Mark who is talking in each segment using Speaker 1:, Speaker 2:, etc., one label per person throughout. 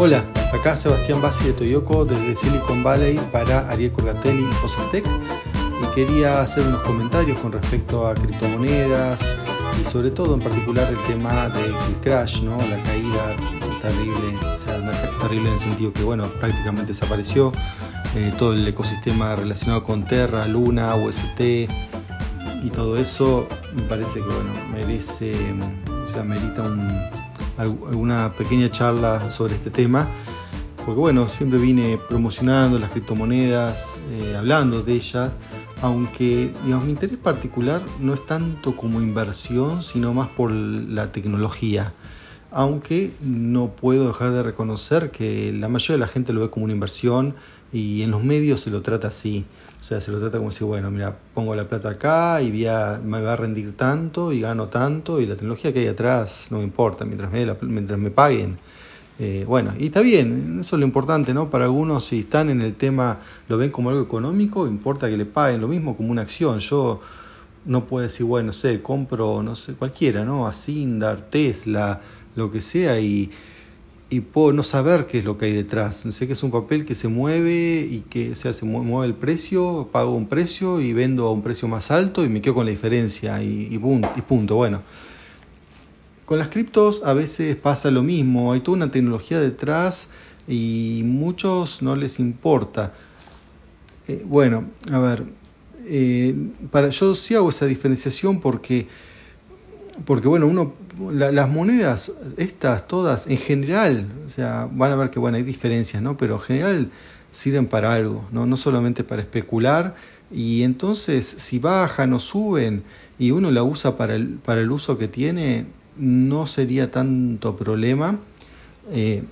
Speaker 1: Hola, acá Sebastián Bassi de Toyoko desde Silicon Valley para Ariel Corgatelli y Fosatec y quería hacer unos comentarios con respecto a criptomonedas y sobre todo en particular el tema del crash, ¿no? la caída terrible, o sea, terrible en el sentido que bueno, prácticamente desapareció eh, todo el ecosistema relacionado con Terra, Luna, UST y todo eso me parece que bueno, merece, o sea, merita un alguna pequeña charla sobre este tema, porque bueno, siempre vine promocionando las criptomonedas, eh, hablando de ellas, aunque digamos, mi interés particular no es tanto como inversión, sino más por la tecnología. Aunque no puedo dejar de reconocer que la mayoría de la gente lo ve como una inversión y en los medios se lo trata así. O sea, se lo trata como si, bueno, mira, pongo la plata acá y me va a rendir tanto y gano tanto y la tecnología que hay atrás no me importa mientras me, mientras me paguen. Eh, bueno, y está bien, eso es lo importante, ¿no? Para algunos si están en el tema, lo ven como algo económico, importa que le paguen lo mismo como una acción. Yo no puedo decir, bueno, no sé, compro, no sé, cualquiera, ¿no? Asindar, Tesla, lo que sea y y puedo no saber qué es lo que hay detrás. Sé que es un papel que se mueve y que se hace mueve el precio, pago un precio y vendo a un precio más alto y me quedo con la diferencia y, y, punto, y punto. Bueno, con las criptos a veces pasa lo mismo, hay toda una tecnología detrás y muchos no les importa. Eh, bueno, a ver, eh, para, yo sí hago esa diferenciación porque porque bueno, uno, las monedas, estas todas, en general, o sea, van a ver que bueno, hay diferencias, ¿no? Pero en general sirven para algo, ¿no? No solamente para especular. Y entonces, si bajan o suben y uno la usa para el, para el uso que tiene, no sería tanto problema, eh,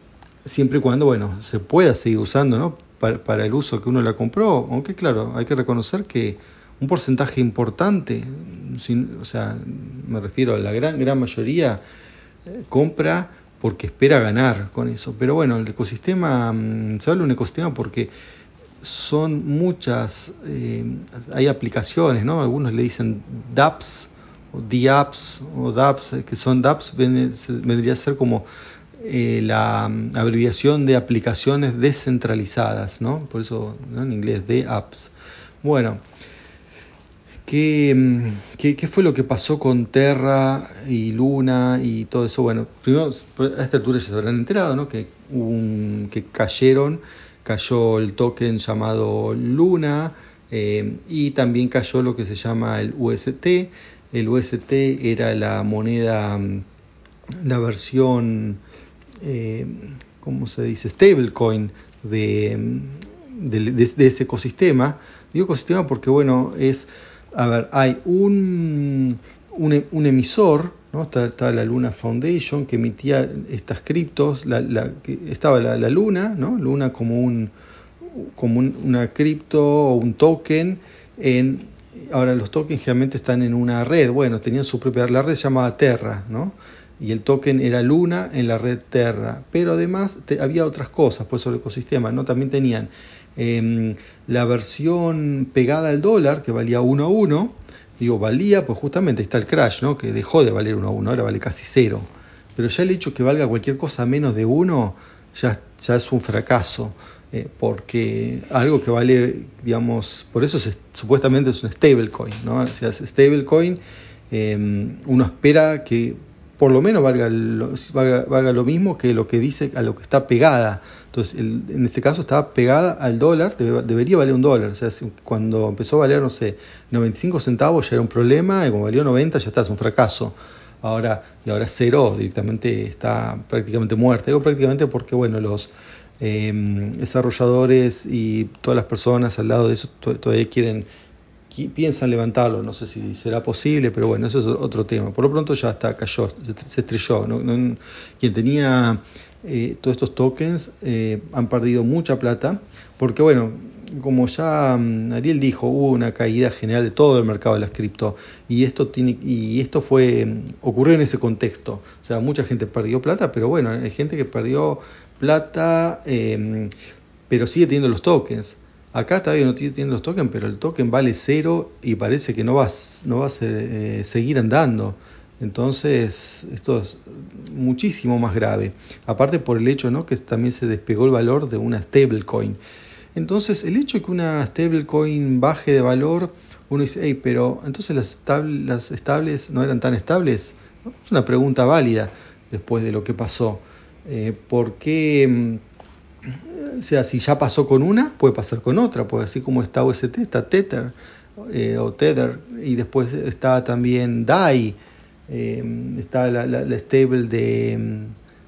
Speaker 1: siempre y cuando, bueno, se pueda seguir usando, ¿no? Para, para el uso que uno la compró, aunque claro, hay que reconocer que un porcentaje importante, o sea, me refiero a la gran, gran mayoría, eh, compra porque espera ganar con eso. Pero bueno, el ecosistema, mm, se habla de un ecosistema porque son muchas, eh, hay aplicaciones, ¿no? Algunos le dicen DApps o DApps o DApps, eh, que son DApps, vendría a ser como la mm, abreviación de aplicaciones descentralizadas, ¿no? Por eso en inglés, DApps. Bueno, Mm, ¿Qué, qué, fue lo que pasó con Terra y Luna y todo eso? Bueno, primero, a esta altura ya se habrán enterado, ¿no? Que, un, que cayeron, cayó el token llamado Luna eh, y también cayó lo que se llama el UST. El UST era la moneda, mm, la versión, eh, ¿cómo se dice? Stablecoin de, mm, de, de ese ecosistema. Digo ecosistema porque, bueno, es a ver, hay un, un, emisor, ¿no? Está, la Luna Foundation que emitía estas criptos, la, estaba la, Luna, ¿no? Luna como un como una cripto o un token en ahora los tokens generalmente están en una red, bueno, tenían su propia la red llamada Terra, ¿no? Y el token era Luna en la red Terra, pero además había otras cosas, pues sobre el ecosistema, ¿no? También tenían Em, la versión pegada al dólar, que valía 1 a 1, digo, valía, pues justamente está el crash, ¿no? que dejó de valer 1 a 1, ahora vale casi 0. Pero ya el hecho que valga cualquier cosa menos de 1 ya, ya es un fracaso. Eh, porque algo que vale, digamos, por eso supuestamente es un stablecoin, ¿no? O sea, stablecoin, eh, uno espera que por lo menos valga lo, valga, lo, mismo que lo que dice a lo que está pegada. Entonces, en este caso estaba pegada al dólar, debería valer un dólar. O sea, cuando empezó a valer, no sé, 95 centavos ya era un problema, y cuando valió 90 ya está, es un fracaso. Ahora, y ahora cero directamente está prácticamente muerta. Digo prácticamente porque, bueno, los em, desarrolladores y todas las personas al lado de eso todavía quieren piensan levantarlo, no sé si será posible, pero bueno, eso es otro tema. Por lo pronto ya está, cayó, se estrelló. quien tenía eh, todos estos tokens eh, han perdido mucha plata, porque bueno, como ya mm, Ariel dijo, hubo una caída general de todo el mercado de las cripto y esto tiene y esto fue mm, ocurrió en ese contexto. O sea, mucha gente perdió plata, pero bueno, hay gente que perdió plata, eh, pero sigue teniendo los tokens. Acá todavía no tiene los tokens, pero el token vale cero y parece que no va, no a eh, seguir andando. Entonces, esto es muchísimo más grave. Aparte por el hecho ¿no? que también se despegó el valor de una stablecoin. Entonces, el hecho de que una stablecoin baje de valor, uno dice, hey, pero entonces las, las estables no eran tan estables. Es una pregunta válida después de lo que pasó. Eh, ¿Por qué? O sea, si ya pasó con una, puede pasar con otra. Puede así como está UST, está Tether eh, o Tether. Y después está también DAI Em, está la, stable de,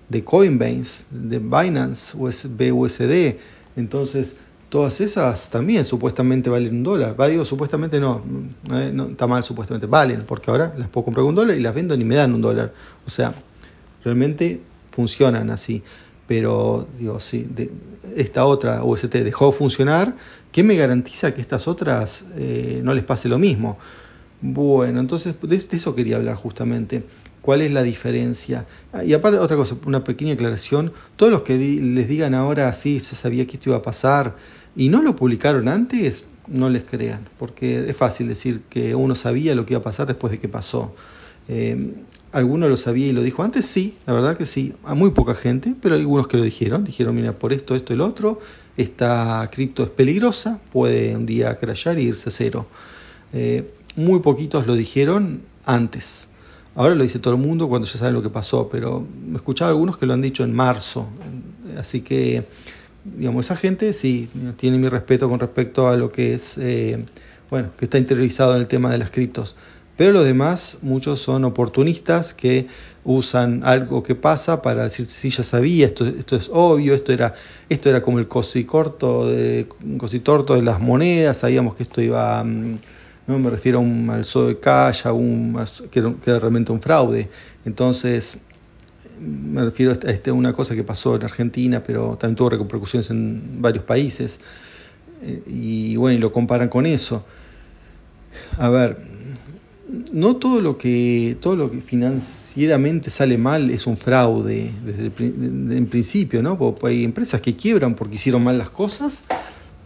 Speaker 1: de, Coinbase, de Binance, BUSD. Entonces, todas esas también supuestamente valen un dólar. Va, digo, supuestamente no, no, está mal, supuestamente valen, porque ahora las puedo comprar un dólar y las vendo ni me dan un dólar. O sea, realmente funcionan así. Pero, digo, si esta otra UST dejó de funcionar, ¿qué me garantiza que estas otras eh, no les pase lo mismo? Bueno, entonces de, eso quería hablar justamente. ¿Cuál es la diferencia? Ah, y aparte, otra cosa, una pequeña aclaración. Todos los que les digan ahora, sí, se sabía que esto iba a pasar y no lo publicaron antes, no les crean, porque es fácil decir que uno sabía lo que iba a pasar después de que pasó. Eh, ¿Alguno lo sabía y lo dijo antes? Sí, la verdad que sí. A muy poca gente, pero algunos que lo dijeron. Dijeron, mira, por esto, esto y lo otro, esta cripto es peligrosa, puede un día crashear y irse a cero. Eh, muy poquitos lo dijeron antes. Ahora lo dice todo el mundo cuando ya saben lo que pasó, pero me escuchaba algunos que lo han dicho en marzo. Así que, digamos, esa gente sí tiene mi respeto con respecto a lo que es, eh, bueno, que está interiorizado en el tema de las criptos. Pero los demás, muchos son oportunistas que usan algo que pasa para decir, sí, ya sabía, esto, esto es obvio, esto era, esto era como el cosicorto de, cositorto de las monedas, sabíamos que esto iba... Mm, no me refiero a un, al de cash, a un, que, era, realmente un fraude. Entonces, me refiero a este, una cosa que pasó en Argentina, pero también tuvo repercusiones en varios países. Eh, y bueno, y lo comparan con eso. A ver, no todo lo que todo lo que financieramente sale mal es un fraude desde el, en principio, ¿no? Porque hay empresas que quiebran porque hicieron mal las cosas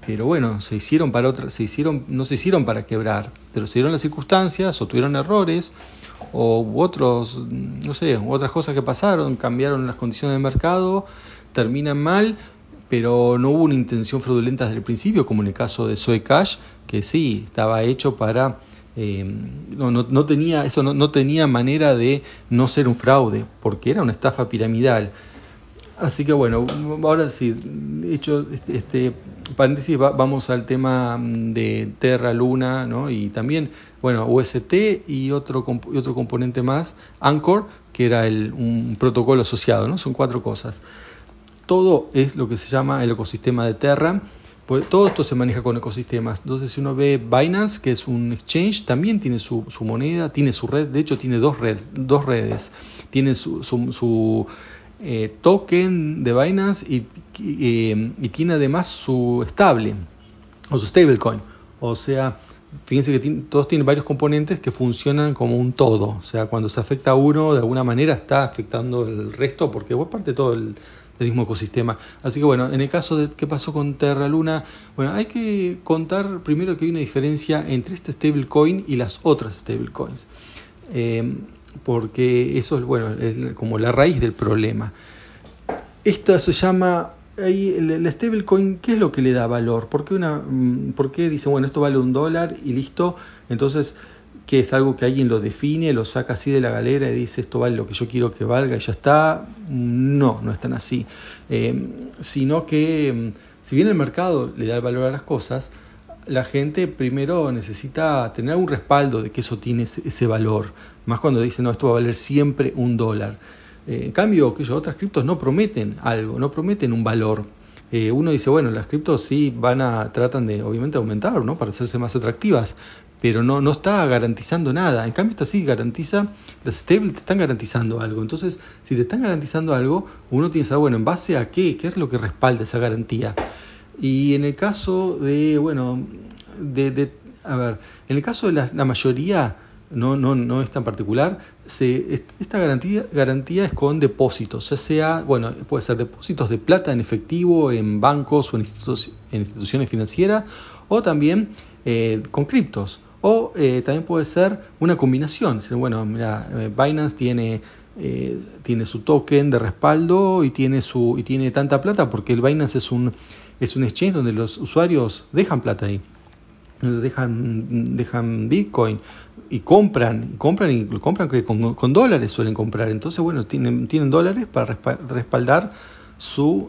Speaker 1: pero bueno, se hicieron para otras, se hicieron, no se hicieron para quebrar, pero se dieron las circunstancias o tuvieron errores o otros, no sé, otras cosas que pasaron, cambiaron las condiciones del mercado, terminan mal, pero no hubo una intención fraudulenta desde el principio, como en el caso de Soy Cash, que sí, estaba hecho para eh, no, no, tenía eso no, no tenía manera de no ser un fraude, porque era una estafa piramidal. Así que bueno, ahora sí, hecho este, este paréntesis, vamos al tema mm, de Terra, Luna, ¿no? Y también, bueno, UST y otro, otro componente más, Anchor, que era el, un protocolo asociado, ¿no? Son cuatro cosas. Todo es lo que se llama el ecosistema de Terra. Pues todo esto se maneja con ecosistemas. Entonces, si uno ve Binance, que es un exchange, también tiene su, moneda, tiene su red, de hecho tiene dos redes. Tiene su, su eh, token de Binance y, tiene además su estable o su stablecoin. O sea, fíjense que todos tienen varios componentes que funcionan como un todo. O sea, cuando se afecta a uno, de alguna manera está afectando el resto porque es parte todo el, del mismo ecosistema. Así que bueno, en el caso de qué pasó con Terra Luna, bueno, hay que contar primero que hay una diferencia entre este stablecoin y las otras stablecoins. Eh, porque eso es, bueno, es como la raíz del problema. Esta se llama, ahí, la stablecoin, ¿qué es lo que le da valor? ¿Por qué, una, mm, ¿Por qué dice, bueno, esto vale un dólar y listo? Entonces, que es algo que alguien lo define, lo saca así de la galera y dice esto vale lo que yo quiero que valga y ya está. No, no es tan así. Eh, sino que mm, si bien el mercado le da el valor a las cosas, la gente primero necesita tener un respaldo de que eso tiene ese, valor, más cuando dicen, no, esto va a valer siempre un dólar. Eh, en cambio, que otras criptos no prometen algo, no prometen un valor. Eh, uno dice, bueno, las criptos sí van a, tratan de obviamente aumentar, ¿no? Para hacerse más atractivas, pero no, no está garantizando nada. En cambio, esta sí garantiza, las stables te están garantizando algo. Entonces, si te están garantizando algo, uno tiene que saber, bueno, ¿en base a qué? ¿Qué es lo que respalda esa garantía? Y en el caso de, bueno, de, a ver, en el caso de la, mayoría, no, no, no es tan particular, se, esta garantía, garantía es con depósitos, ya sea, bueno, puede ser depósitos de plata en efectivo en bancos o en, instituciones financieras, o también eh, con criptos. O eh, también puede ser una combinación. Bueno, mira, eh, Binance tiene, eh, tiene su token de respaldo y tiene, su, y tiene tanta plata porque el Binance es un, es un exchange donde los usuarios dejan plata ahí. Dejan, dejan Bitcoin y compran, y compran y compran con, con dólares suelen comprar. Entonces, bueno, tienen, tienen dólares para respaldar su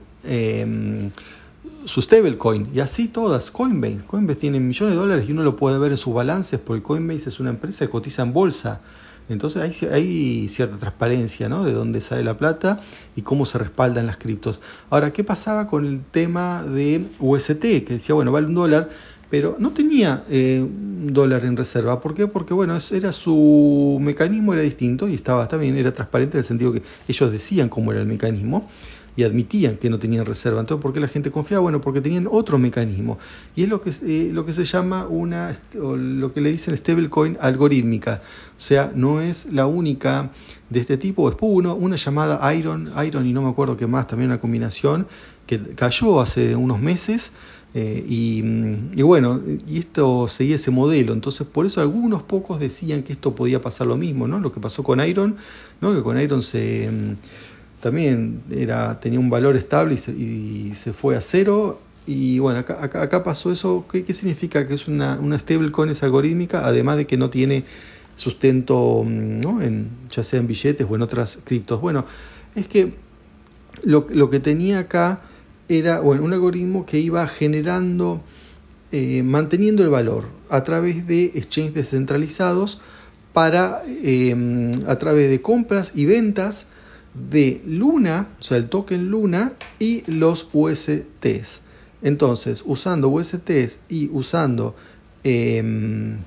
Speaker 1: su stablecoin y así todas, Coinbase. Coinbase tiene millones de dólares y uno lo puede ver en sus balances porque Coinbase es una empresa que cotiza en bolsa. Entonces hay, hay cierta transparencia ¿no? de dónde sale la plata y cómo se respaldan las criptos. Ahora, ¿qué pasaba con el tema de UST? Que decía, bueno, vale un dólar, pero no tenía eh, dólar en reserva. ¿Por qué? Porque bueno, era su mecanismo era distinto y estaba también, era transparente en el sentido que ellos decían cómo era el mecanismo y admitían que no tenían reserva. Entonces, ¿por qué la gente confiaba? Bueno, porque tenían otro mecanismo. Y es lo que, eh, lo que se llama una, o lo que le dicen stablecoin algorítmica. O sea, no es la única de este tipo. Después uno, una llamada Iron, Iron y no me acuerdo qué más, también una combinación que cayó hace unos meses. Eh, y, y, bueno, y esto seguía ese modelo. Entonces, por eso algunos pocos decían que esto podía pasar lo mismo, ¿no? Lo que pasó con Iron, ¿no? Que con Iron se también era, tenía un valor estable y se, fue a cero. Y bueno, acá, acá, pasó eso. ¿Qué, significa? Que es una, una stablecoin algorítmica, además de que no tiene sustento, mm, ¿no? en, ya sea en billetes o en otras criptos. Bueno, es que lo, lo que tenía acá era bueno, un algoritmo que iba generando, eh, manteniendo el valor a través de exchanges descentralizados para, eh, a través de compras y ventas de Luna, o sea, el token Luna y los USTs. Entonces, usando USTs y usando em,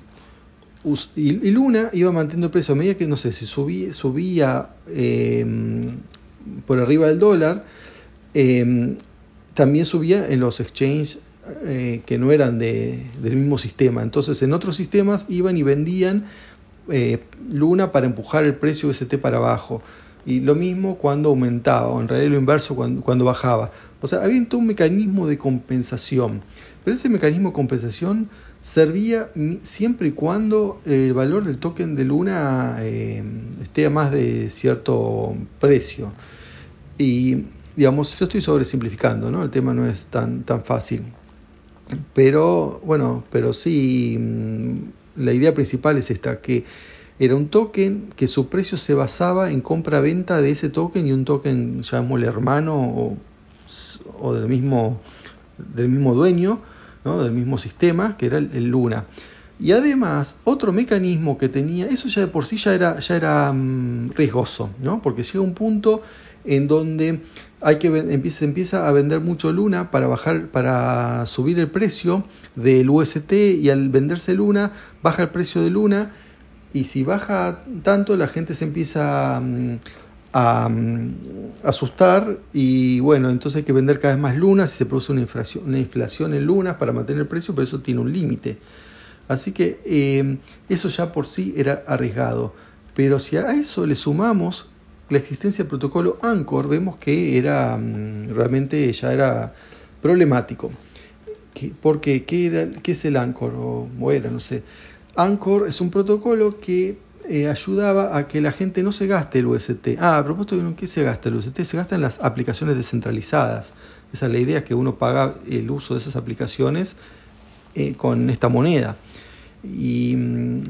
Speaker 1: y, Luna iba manteniendo el precio a medida que, no sé, si subía, subía em, por arriba del dólar, em, también subía en los exchanges eh, que no eran de, del mismo sistema. Entonces, en otros sistemas iban y vendían eh, Luna para empujar el precio UST para abajo y lo mismo cuando aumentaba, o en realidad lo inverso cuando, bajaba. O sea, había todo un mecanismo de compensación, pero ese mecanismo de compensación servía siempre y cuando el valor del token de Luna eh, esté a más de cierto precio. Y digamos, yo estoy sobresimplificando, ¿no? El tema no es tan, tan fácil. Pero bueno, pero sí, mm, la idea principal es esta, que era un token que su precio se basaba en compra-venta de ese token y un token, llamémosle hermano o, del, mismo, del mismo dueño, ¿no? del mismo sistema, que era el, Luna. Y además, otro mecanismo que tenía, eso ya de por sí ya era, ya era mm, riesgoso, ¿no? porque llega un punto en donde hay que empieza, empieza a vender mucho Luna para bajar, para subir el precio del UST y al venderse Luna, baja el precio de Luna y si baja tanto la gente se empieza mm, a, mm, asustar y bueno, entonces hay que vender cada vez más lunas y se produce una inflación, una inflación en lunas para mantener el precio, pero eso tiene un límite. Así que eh, eso ya por sí era arriesgado. Pero si a eso le sumamos la existencia del protocolo Anchor, vemos que era mm, realmente ya era problemático. porque ¿qué, ¿qué es el Anchor? O, bueno, no sé. Anchor es un protocolo que eh, ayudaba a que la gente no se gaste el UST. Ah, a propósito de qué se gasta el UST, se gasta en las aplicaciones descentralizadas. Esa es la idea, que uno paga el uso de esas aplicaciones eh, con esta moneda. Y,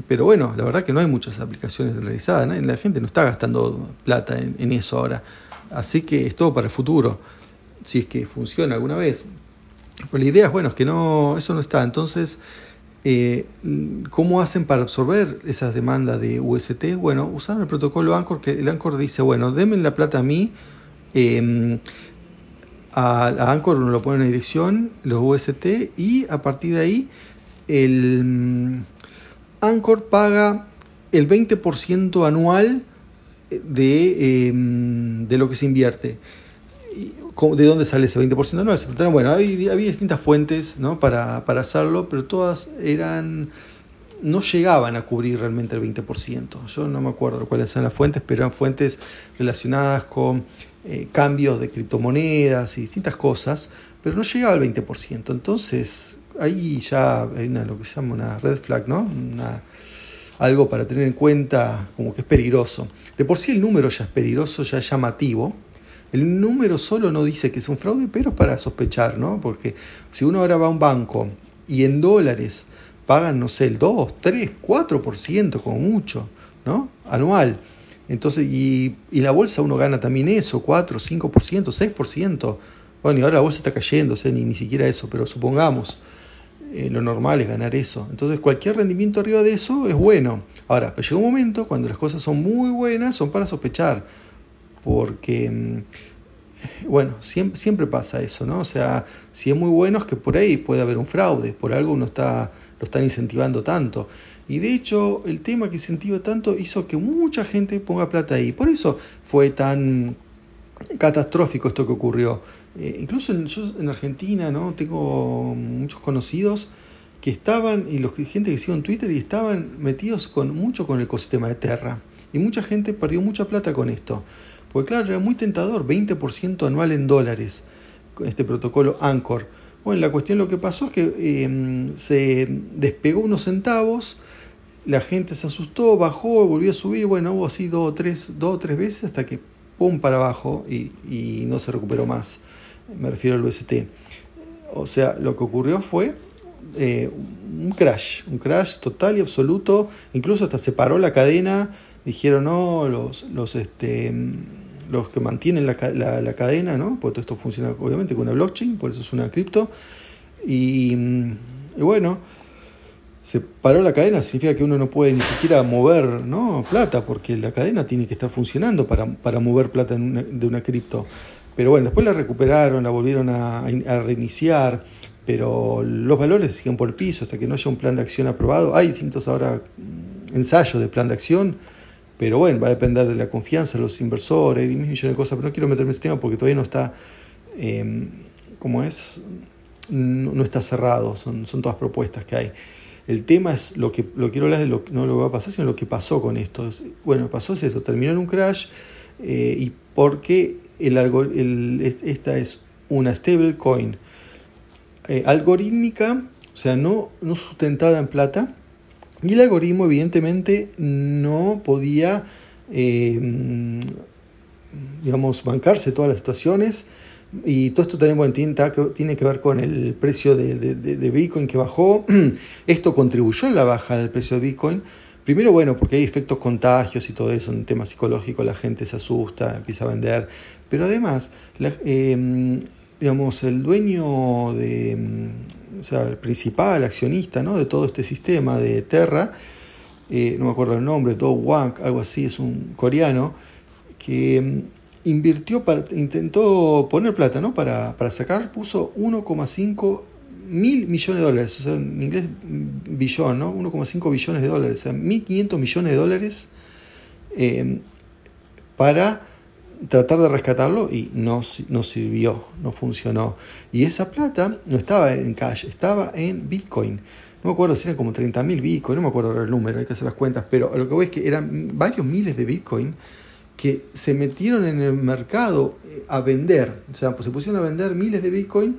Speaker 1: pero bueno, la verdad que no hay muchas aplicaciones descentralizadas, la gente no está gastando plata en, eso ahora. Así que es todo para el futuro, si es que funciona alguna vez. Pero la idea es, bueno, es que no, eso no está. Entonces, eh, ¿Cómo hacen para absorber esas demandas de UST? Bueno, usaron el protocolo Anchor, que el Anchor dice, bueno, denme la plata a mí, em, a, Anchor uno lo pone en una dirección, los UST, y a partir de ahí el mm, Anchor paga el 20% anual de, em, de lo que se invierte de dónde sale ese 20%. No, bueno, había, distintas fuentes ¿no? para, hacerlo, pero todas eran no llegaban a cubrir realmente el 20%. Yo no me acuerdo cuáles eran las fuentes, pero eran fuentes relacionadas con eh, cambios de criptomonedas y distintas cosas, pero no llegaba al 20%. Entonces, ahí ya hay una, lo que se llama una red flag, ¿no? Una, algo para tener en cuenta como que es peligroso. De por sí el número ya es peligroso, ya es llamativo. El número solo no dice que es un fraude, pero es para sospechar, ¿no? Porque si uno ahora va a un banco y en dólares pagan, no sé, el 2, 3, 4% como mucho, ¿no? Anual. Entonces, y, y la bolsa uno gana también eso, 4, 5%, 6%. Bueno, y ahora la bolsa está cayendo, ni, ni siquiera eso, pero supongamos, eh, lo normal es ganar eso. Entonces cualquier rendimiento arriba de eso es bueno. Ahora, pero llega un momento cuando las cosas son muy buenas, son para sospechar. Porque, mm, bueno, siempre, siempre pasa eso, ¿no? O sea, si es muy bueno es que por ahí puede haber un fraude, por algo uno está, lo están incentivando tanto. Y de hecho, el tema que incentiva tanto hizo que mucha gente ponga plata ahí. Por eso fue tan catastrófico esto que ocurrió. Eh, incluso en, yo en Argentina, ¿no? Tengo muchos conocidos que estaban, y los, gente que sigo Twitter, y estaban metidos con, mucho con el ecosistema de Terra. Y mucha gente perdió mucha plata con esto. Porque claro, era muy tentador, 20% anual en dólares, este protocolo Anchor. Bueno, la cuestión lo que pasó es que em, se despegó unos centavos, la gente se asustó, bajó, volvió a subir, bueno, hubo así dos o tres, dos o tres veces hasta que pum para abajo y, y no se recuperó más. Me refiero al UST. O sea, lo que ocurrió fue eh, un crash, un crash total y absoluto. Incluso hasta se paró la cadena. Dijeron, no, los, los, este, los que mantienen la, la, cadena, ¿no? Porque todo esto funciona obviamente con una blockchain, por eso es una cripto. Y, y bueno, se paró la cadena, significa que uno no puede ni siquiera mover ¿no? plata, porque la cadena tiene que estar funcionando para, para mover plata de una cripto. Pero bueno, después la recuperaron, la volvieron a, a, reiniciar, pero los valores siguen por el piso hasta que no haya un plan de acción aprobado. Hay distintos ahora mm, ensayos de plan de acción, pero bueno, va a depender de la confianza de los inversores y millones de cosas, pero no quiero meterme en ese tema porque todavía no está, eh, como es, no, no, está cerrado, son, son todas propuestas que hay. El tema es lo que lo quiero hablar de lo que no lo va a pasar, sino lo que pasó con esto. Bueno, pasó es eso, terminó en un crash eh, y porque el, el, esta es una stablecoin eh, algorítmica, o sea, no, sustentada en plata, y el algoritmo evidentemente no podía, eh, digamos, bancarse todas las situaciones y todo esto también bueno, tiene, que ver con el precio de, Bitcoin que bajó. Esto contribuyó a la baja del precio de Bitcoin. Primero, bueno, porque hay efectos contagios y todo eso, un tema psicológico, la gente se asusta, empieza a vender. Pero además, la, eh, digamos, el dueño de, o sea, el principal accionista ¿no? de todo este sistema de Terra, eh, no me acuerdo el nombre, Do Wang, algo así, es un coreano, que invirtió, para, intentó poner plata, ¿no? Para, para sacar, puso 1,5 mil millones de dólares, o sea, en inglés billón, ¿no? 1,5 billones de dólares, o sea, 1.500 millones de dólares eh, para tratar de rescatarlo y no, no sirvió, no funcionó. Y esa plata no estaba en cash, estaba en Bitcoin. No me acuerdo si eran como 30.000 Bitcoin, no me acuerdo el número, hay que hacer las cuentas, pero lo que voy es que eran varios miles de Bitcoin que se metieron en el mercado eh, a vender, o sea, pues se pusieron a vender miles de Bitcoin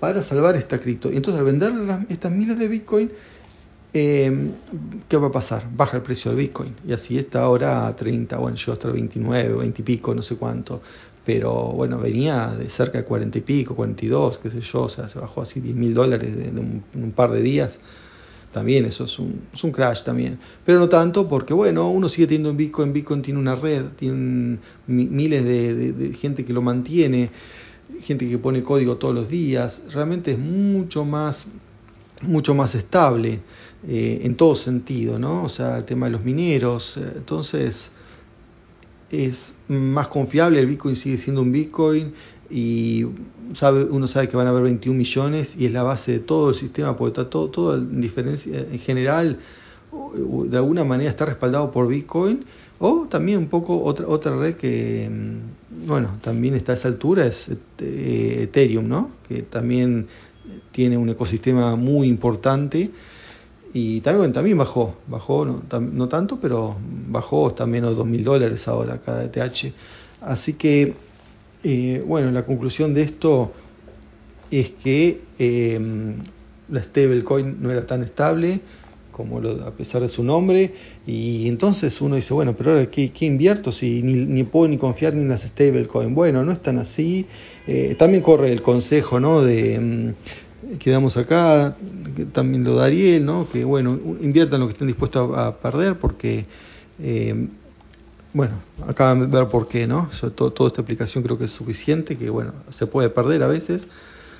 Speaker 1: para salvar esta cripto. Y entonces al vender estas miles de Bitcoin, eh, ¿qué va a pasar? Baja el precio del Bitcoin. Y así está ahora a 30, bueno, llegó hasta 29, 20 y pico, no sé cuánto. Pero bueno, venía de cerca de 40 y pico, 42, qué sé yo, o sea, se bajó así 10 mil dólares de, un, un par de días también eso es un, es un, crash también. Pero no tanto porque, bueno, uno sigue teniendo en Bitcoin, Bitcoin tiene una red, tiene miles de, de, de, gente que lo mantiene, gente que pone código todos los días, realmente es mucho más, mucho más estable eh, en todo sentido, ¿no? O sea, el tema de los mineros, eh, entonces es más confiable, el Bitcoin sigue siendo un Bitcoin, y sabe, uno sabe que van a haber 21 millones y es la base de todo el sistema, porque está todo, todo en diferencia, en general, de alguna manera está respaldado por Bitcoin, o también un poco otra, otra red que, mm, bueno, también está a esa altura, es eh, Ethereum, ¿no? Que también tiene un ecosistema muy importante y también, también bajó, bajó no, no tanto, pero bajó hasta menos de 2 mil dólares ahora cada ETH. Así que eh, bueno, la conclusión de esto es que eh, la stablecoin no era tan estable como lo, a pesar de su nombre, y entonces uno dice, bueno, pero ahora, ¿qué, invierto si ni, puedo ni confiar ni en las stablecoin? Bueno, no es tan así. Eh, también corre el consejo, ¿no? De, mm, que damos acá, también lo da Ariel, ¿no? Que, bueno, inviertan lo que estén dispuestos a, perder, porque... Eh, bueno, acá ver por qué, ¿no? todo, toda esta aplicación creo que es suficiente, que bueno, se puede perder a veces,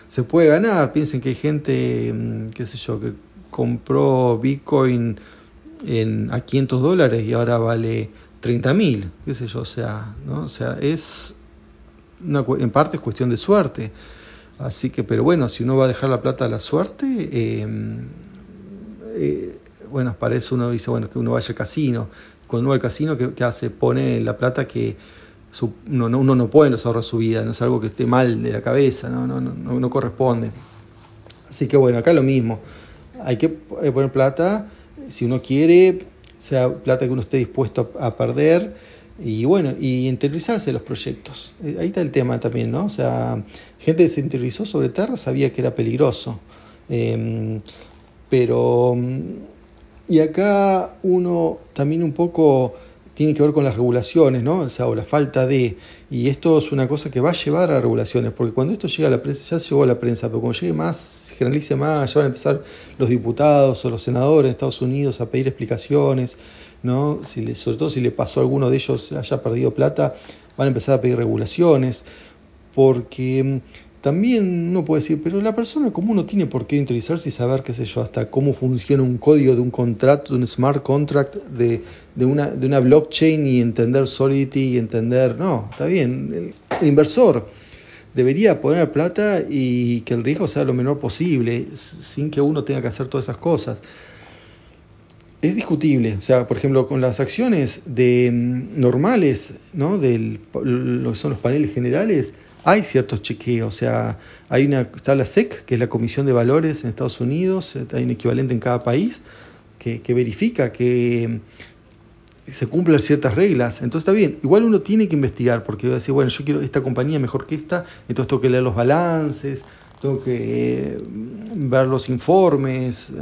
Speaker 1: se puede ganar. Piensen que hay gente, mm, qué sé yo, que compró Bitcoin en, a 500 dólares y ahora vale 30 mil, qué sé yo, o sea, ¿no? O sea, es una, en parte es cuestión de suerte. Así que, pero bueno, si uno va a dejar la plata a la suerte, em, eh, bueno, para eso uno dice, bueno, que uno vaya al casino. Cuando uno va al casino, ¿qué, hace? Pone la plata que uno, no, puede en los ahorros su vida, no es algo que esté mal de la cabeza, no, no, no, no corresponde. Así que bueno, acá lo mismo hay que eh, poner plata, si uno quiere, sea plata que uno esté dispuesto a, perder y bueno, y interiorizarse los proyectos. Eh, ahí está el tema también, ¿no? O sea, gente que se interiorizó sobre Terra sabía que era peligroso. Em, pero, mm, y acá uno también un poco tiene que ver con las regulaciones, ¿no? O sea, o la falta de. Y esto es una cosa que va a llevar a regulaciones, porque cuando esto llega a la prensa, ya llegó a la prensa, pero cuando llegue más, se generalice más, ya van a empezar los diputados o los senadores de Estados Unidos a pedir explicaciones, ¿no? Sobre todo si le pasó a alguno de ellos haya perdido plata, van a empezar a pedir regulaciones, porque también uno puede decir, pero la persona común no tiene por qué interesarse y saber, qué sé yo, hasta cómo funciona un código de un contrato, de un smart contract, de, una blockchain y entender Solidity y entender, no, está bien, el, inversor debería poner plata y que el riesgo sea lo menor posible, sin que uno tenga que hacer todas esas cosas. Es discutible, o sea, por ejemplo, con las acciones de mm, normales, ¿no? Del, lo que son los paneles generales, hay ciertos chequeos, o sea, hay una, está la SEC, que es la Comisión de Valores en Estados Unidos, eh, hay un equivalente en cada país, que, verifica que se cumplen ciertas reglas. Entonces está bien, igual uno tiene que investigar, porque va a decir, bueno, yo quiero esta compañía mejor que esta, entonces tengo que leer los balances, tengo que eh, ver los informes,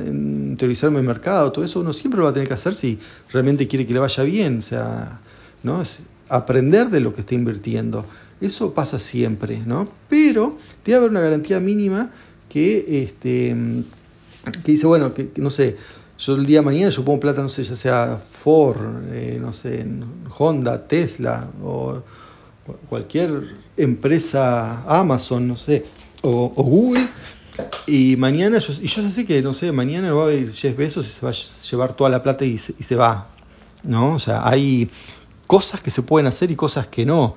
Speaker 1: teorizarme el mercado, todo eso uno siempre lo va a tener que hacer si realmente quiere que le vaya bien, o sea, ¿no? Es aprender de lo que está invirtiendo. Eso pasa siempre, ¿no? Pero debe haber una garantía mínima que, este, que dice, bueno, que, no sé, yo el día de mañana yo pongo plata, no sé, ya sea Ford, eh, no sé, Honda, Tesla o cualquier empresa, Amazon, no sé, o, Google, y mañana, yo, y yo sé que, no sé, mañana va a ir 10 besos y se va a llevar toda la plata y se, y se va, ¿no? O sea, hay cosas que se pueden hacer y cosas que no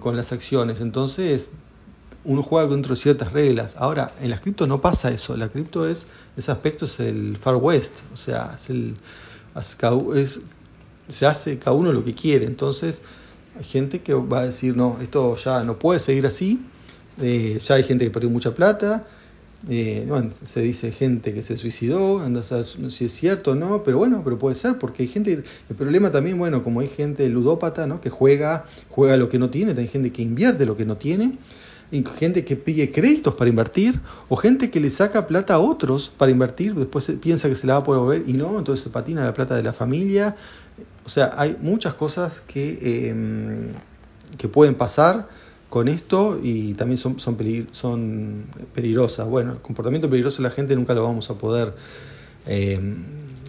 Speaker 1: con las acciones. Entonces, uno juega dentro de ciertas reglas. Ahora, en las cripto no pasa eso. La cripto es, ese aspecto es el Far West. O sea, es el, se hace cada uno lo que quiere. Entonces, hay gente que va a decir, no, esto ya no puede seguir así. Eh, ya hay gente que perdió mucha plata. Eh, se dice gente que se suicidó, anda a saber si es cierto o no, pero bueno, pero puede ser, porque hay gente, el problema también, bueno, como hay gente ludópata, ¿no? Que juega, juega lo que no tiene, hay gente que invierte lo que no tiene, y gente que pide créditos para invertir, o gente que le saca plata a otros para invertir, después piensa que se la va a poder volver y no, entonces se patina la plata de la familia. O sea, hay muchas cosas que, em, que pueden pasar con esto y también son, son, son peligrosas. Bueno, el comportamiento peligroso de la gente nunca lo vamos a poder eh,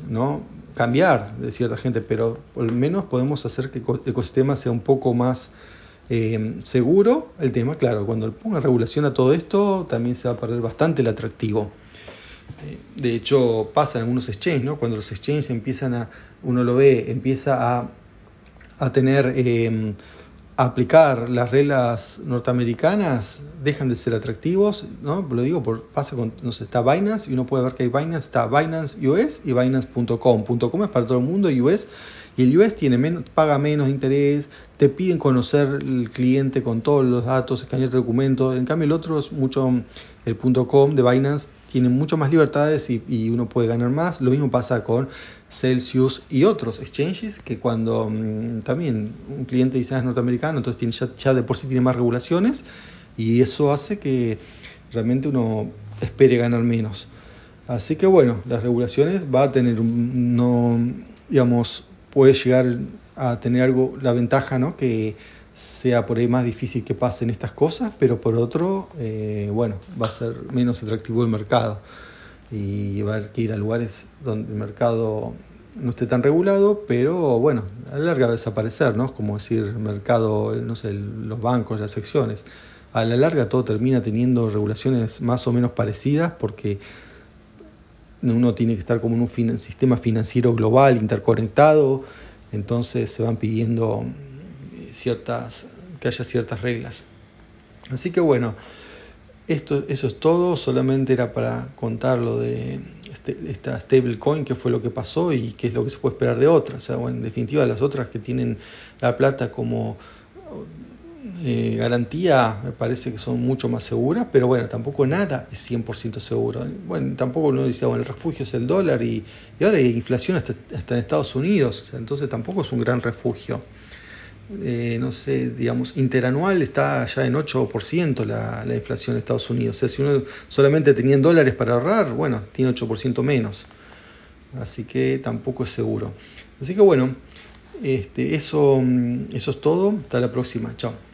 Speaker 1: ¿no? cambiar de cierta gente, pero al menos podemos hacer que el ecosistema sea un poco más eh, seguro. El tema, claro, cuando ponga regulación a todo esto, también se va a perder bastante el atractivo. Eh, de hecho, pasa en algunos exchanges, ¿no? Cuando los exchanges empiezan a, uno lo ve, empieza a, a tener aplicar las reglas norteamericanas dejan de ser atractivos, ¿no? Lo digo por pasa con no sé, está Binance y uno puede ver que hay Binance, está Binance US y Binance.com. .com es para todo el mundo, US y el US tiene menos, paga menos interés, te piden conocer el cliente con todos los datos, escanear documentos. En cambio el otro es mucho el .com de Binance tiene mucho más libertades y, uno puede ganar más. Lo mismo pasa con Celsius y otros exchanges que cuando mm, también un cliente dice ah, es norteamericano, entonces tiene, ya, de por sí tiene más regulaciones y eso hace que realmente uno espere ganar menos. Así que bueno, las regulaciones va a tener, no, digamos, puede llegar a tener algo, la ventaja, ¿no? Que sea por ahí más difícil que pasen estas cosas, pero por otro, eh, bueno, va a ser menos atractivo el mercado y va a haber que ir a lugares donde el mercado no esté tan regulado, pero bueno, a la larga va a desaparecer, ¿no? Como decir, el mercado, no sé, los bancos, las secciones. A la larga todo termina teniendo regulaciones más o menos parecidas porque uno tiene que estar como en un sistema financiero global, interconectado, entonces se van pidiendo eh, ciertas, que haya ciertas reglas. Así que bueno, esto, eso es todo, solamente era para contar lo de este, esta stablecoin, qué fue lo que pasó y qué es lo que se puede esperar de otras. O en definitiva, las otras que tienen la plata como eh, garantía me parece que son mucho más seguras, pero bueno, tampoco nada es 100% seguro. Bueno, tampoco uno dice, bueno, el refugio es el dólar y, ahora hay inflación hasta en Estados Unidos, entonces tampoco es un gran refugio. Eh, no sé, digamos, interanual está ya en 8% la, la inflación en Estados Unidos. O sea, si uno solamente tenía dólares para ahorrar, bueno, tiene 8% menos. Así que tampoco es seguro. Así que bueno, este, eso, eso es todo. Hasta la próxima. Chao.